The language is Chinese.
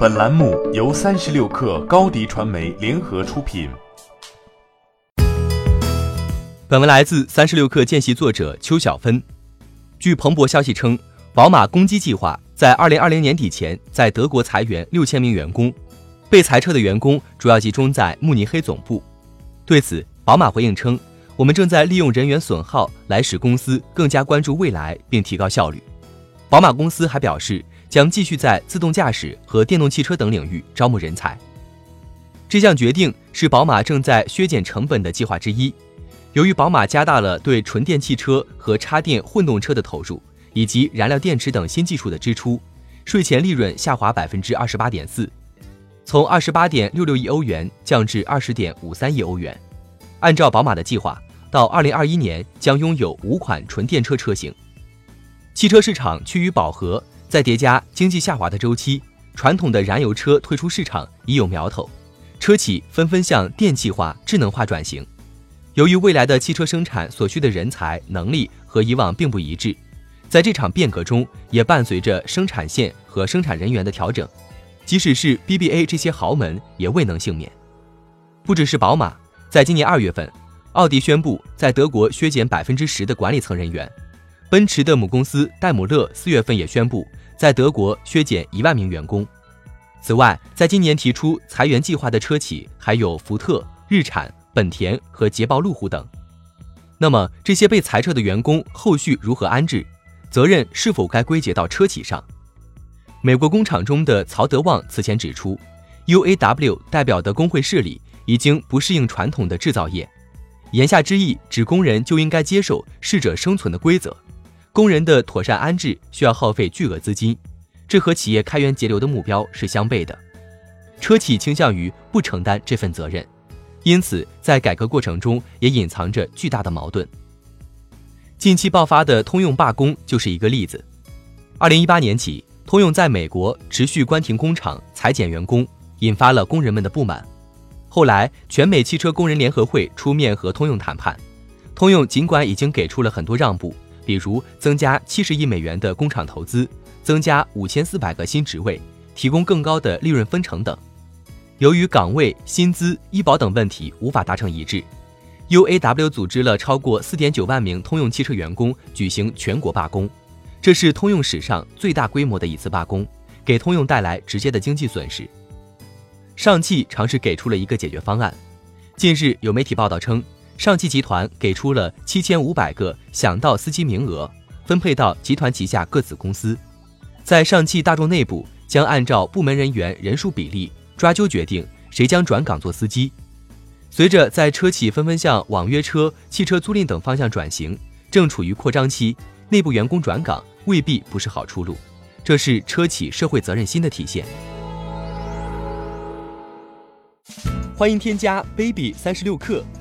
本栏目由三十六氪高低传媒联合出品。本文来自三十六氪见习作者邱小芬。据彭博消息称，宝马攻击计划在二零二零年底前在德国裁员六千名员工，被裁撤的员工主要集中在慕尼黑总部。对此，宝马回应称：“我们正在利用人员损耗来使公司更加关注未来并提高效率。”宝马公司还表示。将继续在自动驾驶和电动汽车等领域招募人才。这项决定是宝马正在削减成本的计划之一。由于宝马加大了对纯电汽车和插电混动车的投入，以及燃料电池等新技术的支出，税前利润下滑百分之二十八点四，从二十八点六六亿欧元降至二十点五三亿欧元。按照宝马的计划，到二零二一年将拥有五款纯电车车型。汽车市场趋于饱和。在叠加经济下滑的周期，传统的燃油车退出市场已有苗头，车企纷纷向电气化、智能化转型。由于未来的汽车生产所需的人才能力和以往并不一致，在这场变革中也伴随着生产线和生产人员的调整。即使是 BBA 这些豪门也未能幸免。不只是宝马，在今年二月份，奥迪宣布在德国削减百分之十的管理层人员，奔驰的母公司戴姆勒四月份也宣布。在德国削减一万名员工。此外，在今年提出裁员计划的车企还有福特、日产、本田和捷豹路虎等。那么，这些被裁撤的员工后续如何安置？责任是否该归结到车企上？美国工厂中的曹德旺此前指出，UAW 代表的工会势力已经不适应传统的制造业。言下之意，指工人就应该接受适者生存的规则。工人的妥善安置需要耗费巨额资金，这和企业开源节流的目标是相悖的。车企倾向于不承担这份责任，因此在改革过程中也隐藏着巨大的矛盾。近期爆发的通用罢工就是一个例子。二零一八年起，通用在美国持续关停工厂、裁减员工，引发了工人们的不满。后来，全美汽车工人联合会出面和通用谈判，通用尽管已经给出了很多让步。比如增加七十亿美元的工厂投资，增加五千四百个新职位，提供更高的利润分成等。由于岗位、薪资、医保等问题无法达成一致，UAW 组织了超过四点九万名通用汽车员工举行全国罢工，这是通用史上最大规模的一次罢工，给通用带来直接的经济损失。上汽尝试给出了一个解决方案。近日有媒体报道称。上汽集团给出了七千五百个想到司机名额，分配到集团旗下各子公司，在上汽大众内部将按照部门人员人数比例抓阄决定谁将转岗做司机。随着在车企纷纷向网约车、汽车租赁等方向转型，正处于扩张期，内部员工转岗未必不是好出路，这是车企社会责任心的体现。欢迎添加 baby 三十六克。